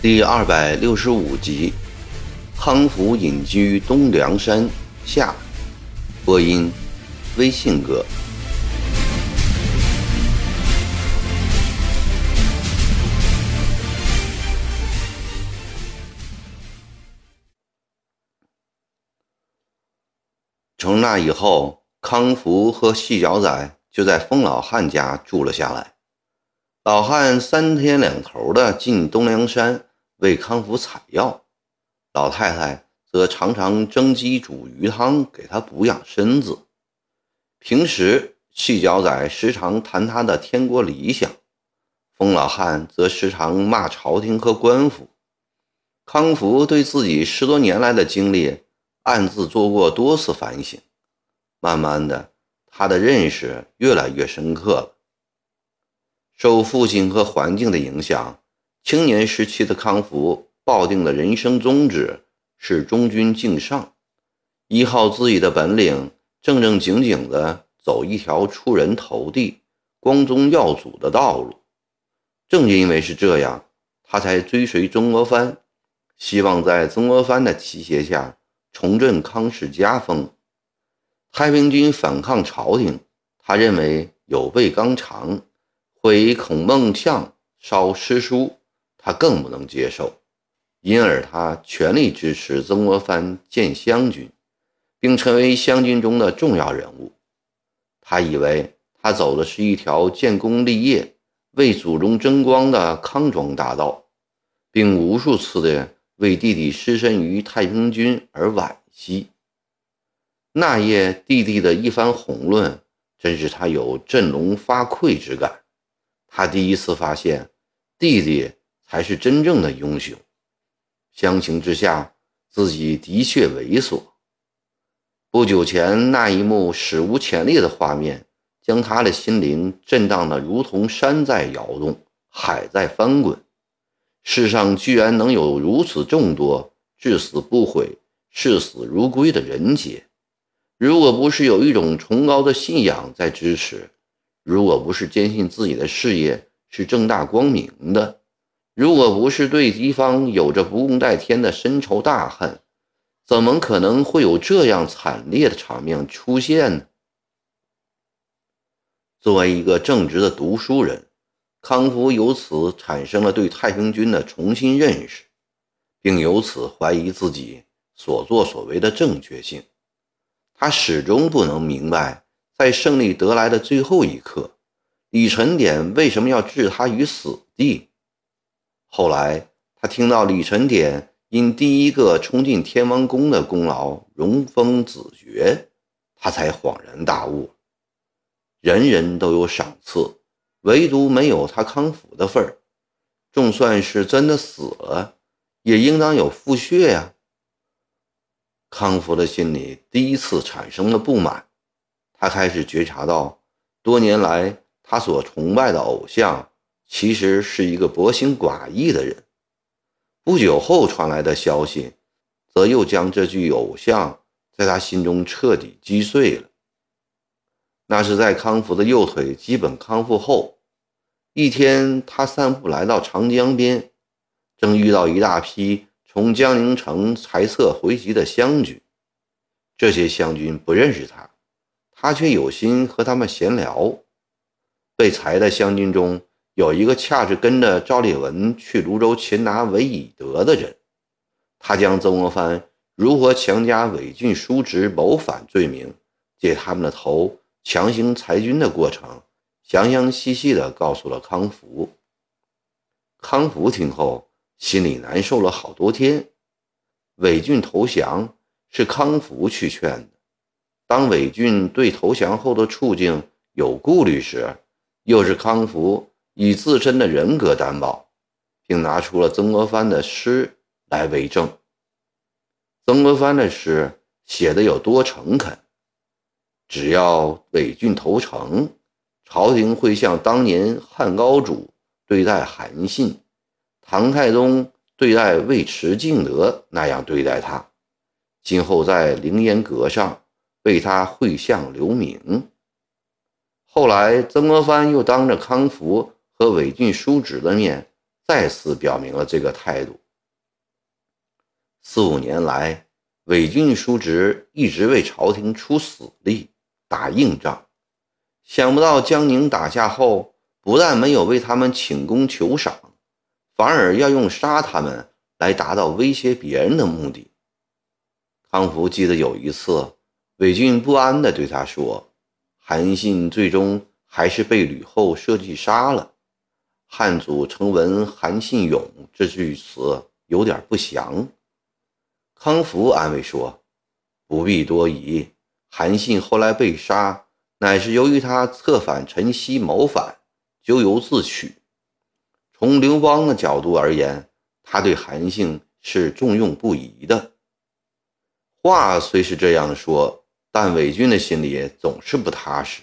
第二百六十五集，康福隐居东梁山下，播音，微信哥。从那以后，康福和细脚仔就在疯老汉家住了下来。老汉三天两头的进东梁山。为康福采药，老太太则常常蒸鸡煮鱼汤给他补养身子。平时细脚仔时常谈他的天国理想，疯老汉则时常骂朝廷和官府。康福对自己十多年来的经历暗自做过多次反省，慢慢的，他的认识越来越深刻了。受父亲和环境的影响。青年时期的康福抱定的人生宗旨是忠君敬上，依靠自己的本领，正正经经的走一条出人头地、光宗耀祖的道路。正因为是这样，他才追随曾国藩，希望在曾国藩的提携下重振康氏家风。太平军反抗朝廷，他认为有悖纲常，毁孔孟相，烧诗书。他更不能接受，因而他全力支持曾国藩建湘军，并成为湘军中的重要人物。他以为他走的是一条建功立业、为祖宗争光的康庄大道，并无数次的为弟弟失身于太平军而惋惜。那夜弟弟的一番宏论，真是他有振聋发聩之感。他第一次发现弟弟。才是真正的英雄。相形之下，自己的确猥琐。不久前那一幕史无前例的画面，将他的心灵震荡得如同山在摇动，海在翻滚。世上居然能有如此众多至死不悔、视死如归的人杰！如果不是有一种崇高的信仰在支持，如果不是坚信自己的事业是正大光明的，如果不是对敌方有着不共戴天的深仇大恨，怎么可能会有这样惨烈的场面出现呢？作为一个正直的读书人，康福由此产生了对太平军的重新认识，并由此怀疑自己所作所为的正确性。他始终不能明白，在胜利得来的最后一刻，李成典为什么要置他于死地。后来，他听到李成典因第一个冲进天王宫的功劳荣封子爵，他才恍然大悟：人人都有赏赐，唯独没有他康福的份儿。就算是真的死了，也应当有复血呀。康福的心里第一次产生了不满，他开始觉察到，多年来他所崇拜的偶像。其实是一个薄情寡义的人。不久后传来的消息，则又将这具偶像在他心中彻底击碎了。那是在康福的右腿基本康复后，一天，他散步来到长江边，正遇到一大批从江宁城裁撤回籍的湘军。这些湘军不认识他，他却有心和他们闲聊。被裁的湘军中，有一个恰是跟着赵烈文去泸州擒拿韦以德的人，他将曾国藩如何强加伪郡叔侄谋反罪名，借他们的头强行裁军的过程，详详细细地告诉了康福。康福听后心里难受了好多天。伪军投降是康福去劝的，当伪军对投降后的处境有顾虑时，又是康福。以自身的人格担保，并拿出了曾国藩的诗来为证。曾国藩的诗写的有多诚恳？只要伪郡投诚，朝廷会像当年汉高祖对待韩信、唐太宗对待尉迟敬德那样对待他。今后在凌烟阁上为他绘像留名。后来，曾国藩又当着康福和韦俊叔侄的面，再次表明了这个态度。四五年来，韦俊叔侄一直为朝廷出死力、打硬仗，想不到江宁打下后，不但没有为他们请功求赏，反而要用杀他们来达到威胁别人的目的。康福记得有一次，韦俊不安地对他说：“韩信最终还是被吕后设计杀了。汉祖成闻韩信勇这句词，有点不祥。”康福安慰说：“不必多疑，韩信后来被杀，乃是由于他策反陈豨谋反，咎由自取。从刘邦的角度而言，他对韩信是重用不疑的。”话虽是这样说，但韦俊的心里总是不踏实。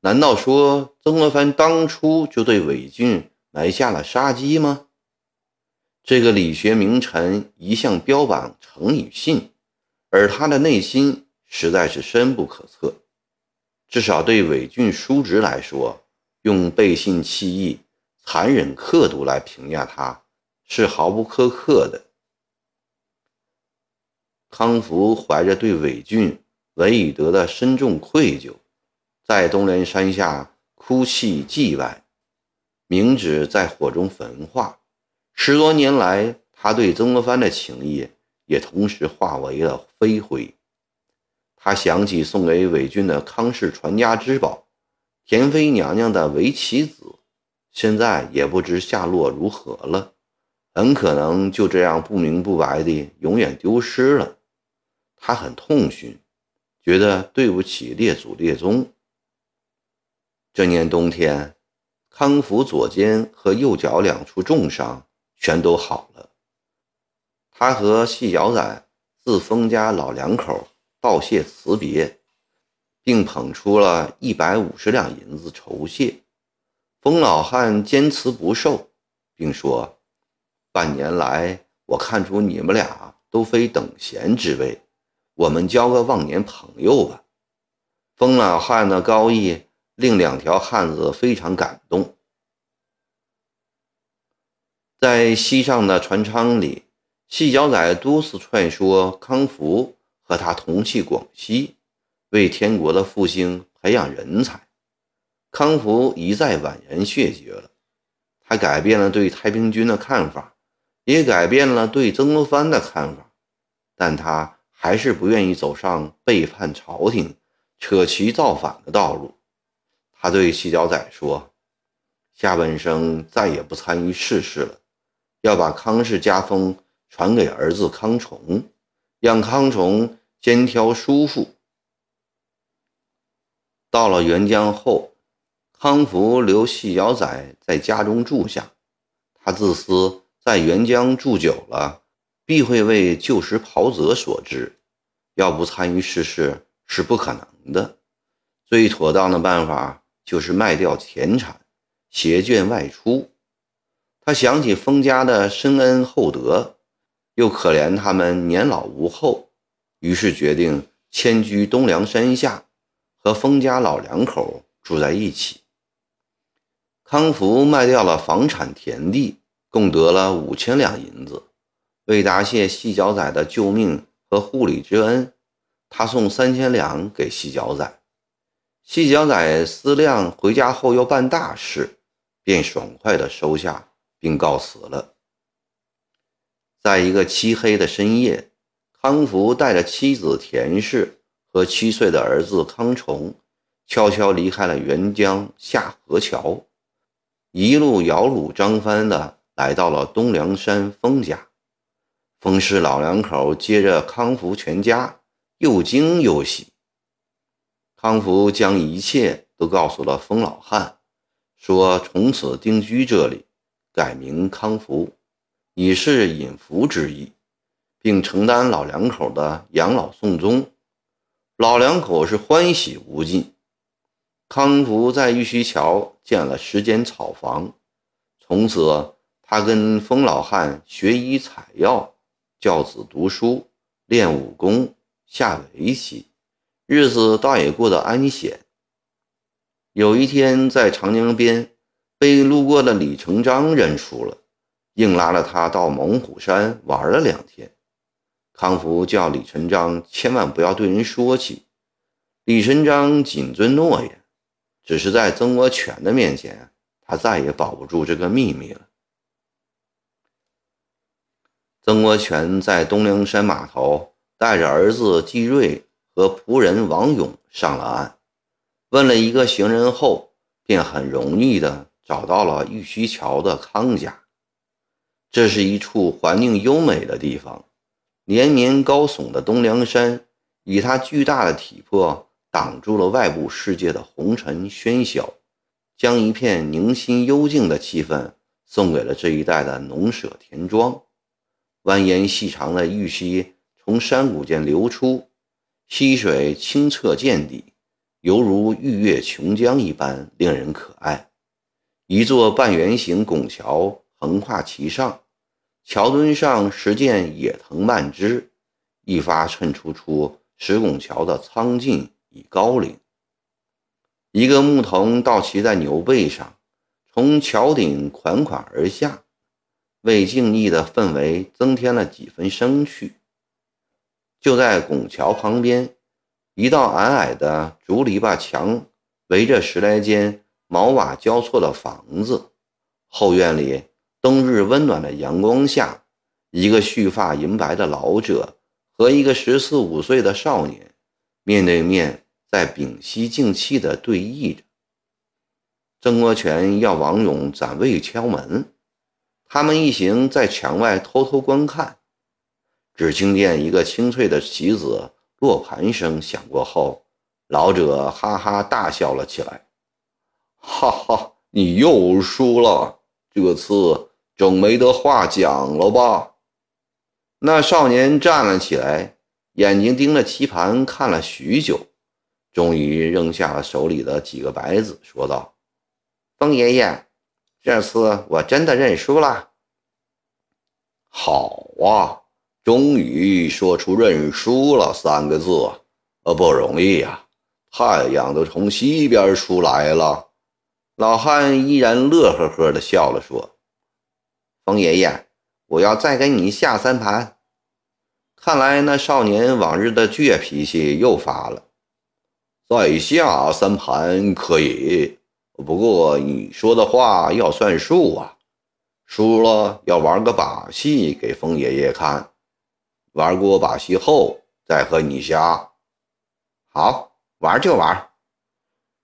难道说曾国藩当初就对韦俊埋下了杀机吗？这个理学名臣一向标榜诚与信，而他的内心实在是深不可测。至少对韦俊叔侄来说，用背信弃义、残忍刻毒来评价他，是毫不苛刻的。康福怀着对韦俊、韦以德的深重愧疚，在东连山下哭泣祭拜，明纸在火中焚化。十多年来，他对曾国藩的情谊也同时化为了飞灰。他想起送给韦俊的康氏传家之宝——田妃娘娘的围棋子，现在也不知下落如何了，很可能就这样不明不白的永远丢失了。他很痛心，觉得对不起列祖列宗。这年冬天，康福左肩和右脚两处重伤全都好了。他和细脚仔自封家老两口道谢辞别，并捧出了一百五十两银子酬谢。封老汉坚持不受，并说：“半年来，我看出你们俩都非等闲之辈。”我们交个忘年朋友吧。封老汉的高义令两条汉子非常感动。在西上的船舱里，细脚仔多次劝说康福和他同去广西，为天国的复兴培养人才。康福一再婉言谢绝了。他改变了对太平军的看法，也改变了对曾国藩的看法，但他。还是不愿意走上背叛朝廷、扯旗造反的道路。他对细脚仔说：“下半生再也不参与世事了，要把康氏家风传给儿子康崇，让康崇肩挑叔父。”到了沅江后，康福留细脚仔在家中住下。他自私，在沅江住久了。必会为旧时袍泽所致，要不参与世事是不可能的。最妥当的办法就是卖掉田产，携眷外出。他想起封家的深恩厚德，又可怜他们年老无后，于是决定迁居东梁山下，和封家老两口住在一起。康福卖掉了房产田地，共得了五千两银子。为答谢细脚仔的救命和护理之恩，他送三千两给细脚仔。细脚仔思量回家后要办大事，便爽快地收下，并告辞了。在一个漆黑的深夜，康福带着妻子田氏和七岁的儿子康崇，悄悄离开了沅江下河桥，一路摇橹张帆的来到了东梁山封家。封氏老两口接着康福全家，又惊又喜。康福将一切都告诉了封老汉，说从此定居这里，改名康福，以示隐福之意，并承担老两口的养老送终。老两口是欢喜无尽。康福在玉虚桥建了十间草房，从此他跟封老汉学医采药。教子读书，练武功，下围棋，日子倒也过得安闲。有一天，在长江边，被路过的李成章认出了，硬拉了他到猛虎山玩了两天。康福叫李成章千万不要对人说起。李成章谨遵诺言，只是在曾国荃的面前，他再也保不住这个秘密了。曾国荃在东梁山码头带着儿子季瑞和仆人王勇上了岸，问了一个行人后，便很容易的找到了玉虚桥的康家。这是一处环境优美的地方。连绵高耸的东梁山，以它巨大的体魄挡住了外部世界的红尘喧嚣，将一片宁心幽静的气氛送给了这一带的农舍田庄。蜿蜒细长的玉溪从山谷间流出，溪水清澈见底，犹如玉月琼浆一般令人可爱。一座半圆形拱桥横跨其上。桥墩上十件野藤蔓枝，一发衬出出石拱桥的苍劲与高岭。一个牧童倒骑在牛背上，从桥顶款款而下，为静谧的氛围增添了几分生趣。就在拱桥旁边，一道矮矮的竹篱笆墙围着十来间茅瓦交错的房子，后院里。冬日温暖的阳光下，一个蓄发银白的老者和一个十四五岁的少年面对面，在屏息静气地对弈着。曾国荃要王勇暂未敲门，他们一行在墙外偷偷观看。只听见一个清脆的棋子落盘声响过后，老者哈哈大笑了起来：“ 哈哈，你又输了，这次。”总没得话讲了吧？那少年站了起来，眼睛盯着棋盘看了许久，终于扔下了手里的几个白子，说道：“风爷爷，这次我真的认输了。”好啊，终于说出“认输了”三个字，呃，不容易呀！太阳都从西边出来了。老汉依然乐呵呵地笑了，说。风爷爷，我要再给你下三盘。看来那少年往日的倔脾气又发了。再下三盘可以，不过你说的话要算数啊。输了要玩个把戏给风爷爷看，玩过把戏后再和你下。好，玩就玩。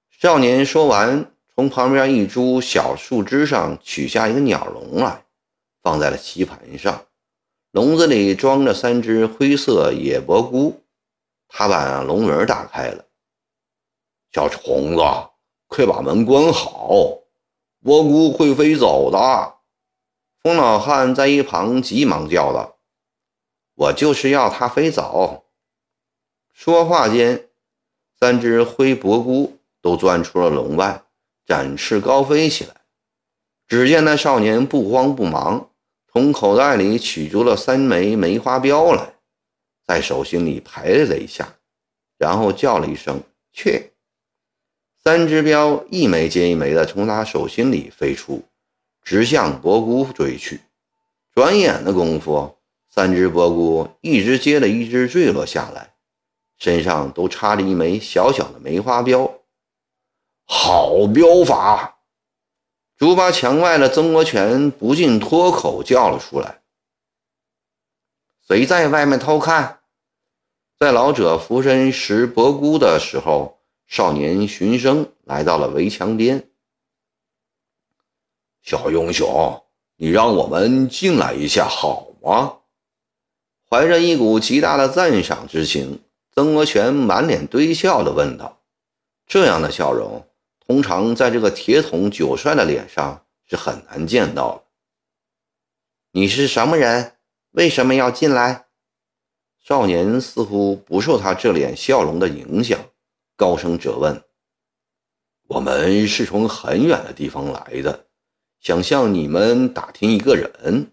少年说完，从旁边一株小树枝上取下一个鸟笼来。放在了棋盘上，笼子里装着三只灰色野蘑菇。他把笼门打开了，小虫子，快把门关好，蘑菇会飞走的。疯老汉在一旁急忙叫道：“我就是要它飞走。”说话间，三只灰蘑菇都钻出了笼外，展翅高飞起来。只见那少年不慌不忙。从口袋里取出了三枚梅花镖来，在手心里排了一下，然后叫了一声“去”，三只镖一枚接一枚的从他手心里飞出，直向博姑追去。转眼的功夫，三只博姑一只接了一只坠落下来，身上都插着一枚小小的梅花镖。好镖法！竹八墙外的曾国荃不禁脱口叫了出来：“谁在外面偷看？”在老者俯身拾薄菇的时候，少年循声来到了围墙边。小英雄，你让我们进来一下好吗？怀着一股极大的赞赏之情，曾国荃满脸堆笑地问道：“这样的笑容。”通常在这个铁桶九帅的脸上是很难见到了。你是什么人？为什么要进来？少年似乎不受他这脸笑容的影响，高声责问：“我们是从很远的地方来的，想向你们打听一个人。”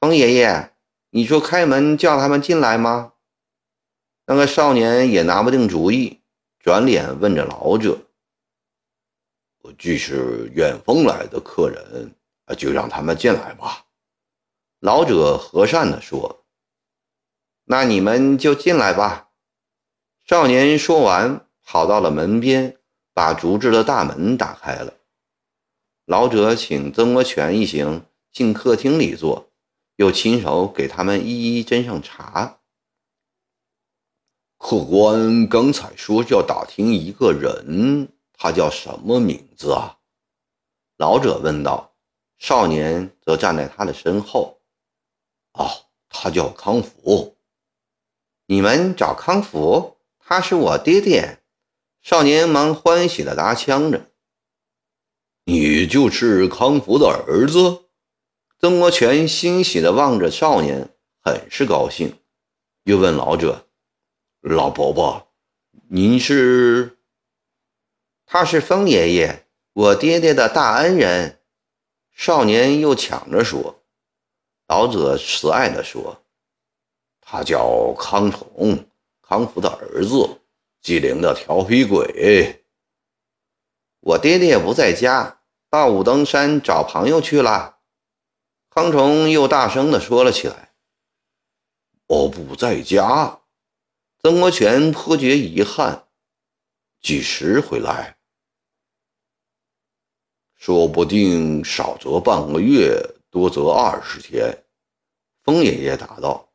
风爷爷，你说开门叫他们进来吗？那个少年也拿不定主意，转脸问着老者：“既是远方来的客人，就让他们进来吧。”老者和善地说：“那你们就进来吧。”少年说完，跑到了门边，把竹制的大门打开了。老者请曾国荃一行进客厅里坐，又亲手给他们一一斟上茶。客官刚才说要打听一个人，他叫什么名字啊？老者问道。少年则站在他的身后。哦，他叫康福。你们找康福？他是我爹爹。少年忙欢喜地答腔着：“你就是康福的儿子？”曾国荃欣喜地望着少年，很是高兴，又问老者：“老伯伯，您是？”“他是风爷爷，我爹爹的大恩人。”少年又抢着说。老者慈爱地说：“他叫康崇，康福的儿子，机灵的调皮鬼。我爹爹也不在家，到武当山找朋友去了。”康崇又大声地说了起来：“我不在家。”曾国荃颇觉遗憾：“几时回来？说不定少则半个月。”多则二十天，风爷爷答道：“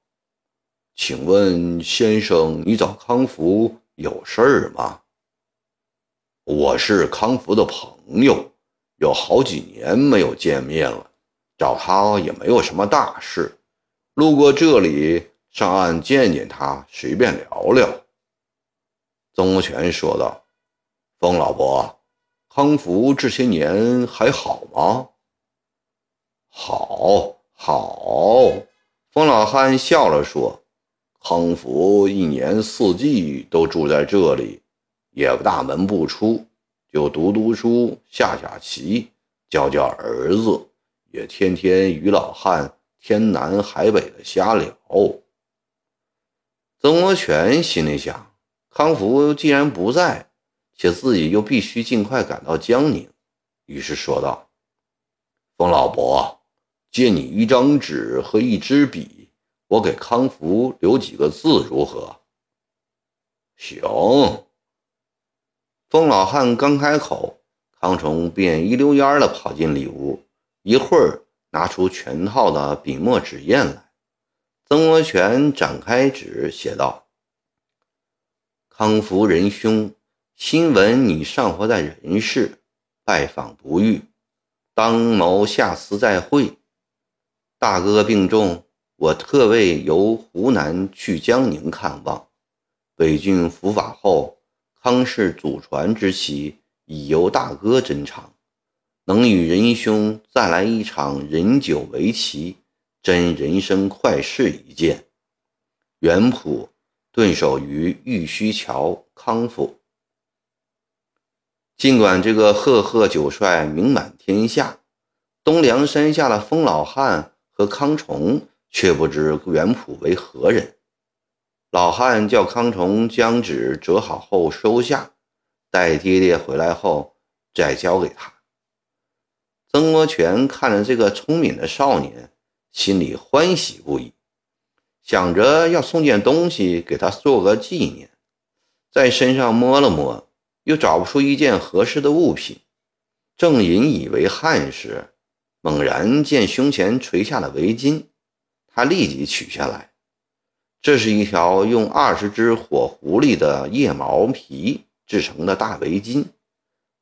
请问先生，你找康福有事儿吗？”“我是康福的朋友，有好几年没有见面了，找他也没有什么大事，路过这里上岸见见他，随便聊聊。”曾国荃说道：“风老伯，康福这些年还好吗？”好好，冯老汉笑了说：“康福一年四季都住在这里，也不大门不出，就读读书、下下棋、教教儿子，也天天与老汉天南海北的瞎聊。”曾国荃心里想：康福既然不在，且自己又必须尽快赶到江宁，于是说道：“冯老伯。”借你一张纸和一支笔，我给康福留几个字，如何？行。风老汉刚开口，康崇便一溜烟的跑进里屋，一会儿拿出全套的笔墨纸砚来。曾国荃展开纸，写道：“康福仁兄，新闻你尚活在人世，拜访不遇，当谋下次再会。”大哥病重，我特为由湖南去江宁看望。北郡伏法后，康氏祖传之旗已由大哥珍藏，能与仁兄再来一场人酒围棋，真人生快事一件。元普顿守于玉虚桥，康府。尽管这个赫赫九帅名满天下，东梁山下的疯老汉。和康崇却不知袁普为何人。老汉叫康崇将纸折好后收下，待爹爹回来后再交给他。曾国荃看着这个聪明的少年，心里欢喜不已，想着要送件东西给他做个纪念，在身上摸了摸，又找不出一件合适的物品，正引以为憾时。猛然见胸前垂下的围巾，他立即取下来。这是一条用二十只火狐狸的腋毛皮制成的大围巾，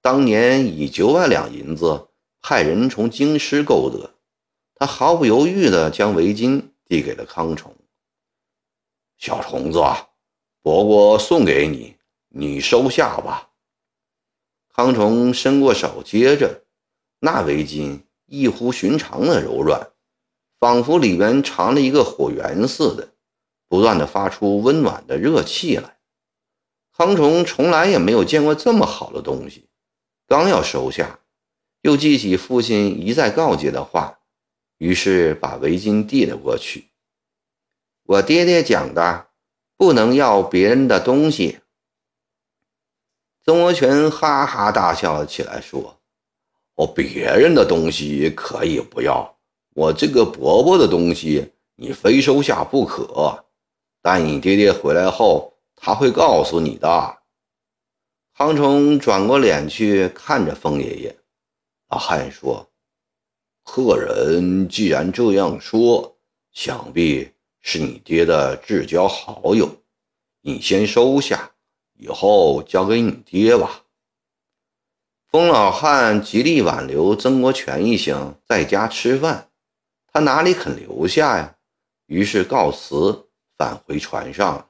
当年以九万两银子派人从京师购得。他毫不犹豫地将围巾递给了康崇：“小虫子，伯伯送给你，你收下吧。”康崇伸过手接着那围巾。异乎寻常的柔软，仿佛里面藏了一个火源似的，不断的发出温暖的热气来。康崇从来也没有见过这么好的东西，刚要收下，又记起父亲一再告诫的话，于是把围巾递了过去。我爹爹讲的，不能要别人的东西。曾国荃哈哈大笑了起来，说：“哦，别人的东西可以不要，我这个伯伯的东西你非收下不可。待你爹爹回来后，他会告诉你的。”康成转过脸去看着风爷爷，老汉说：“客人既然这样说，想必是你爹的至交好友，你先收下，以后交给你爹吧。”风老汉极力挽留曾国荃一行在家吃饭，他哪里肯留下呀？于是告辞，返回船上。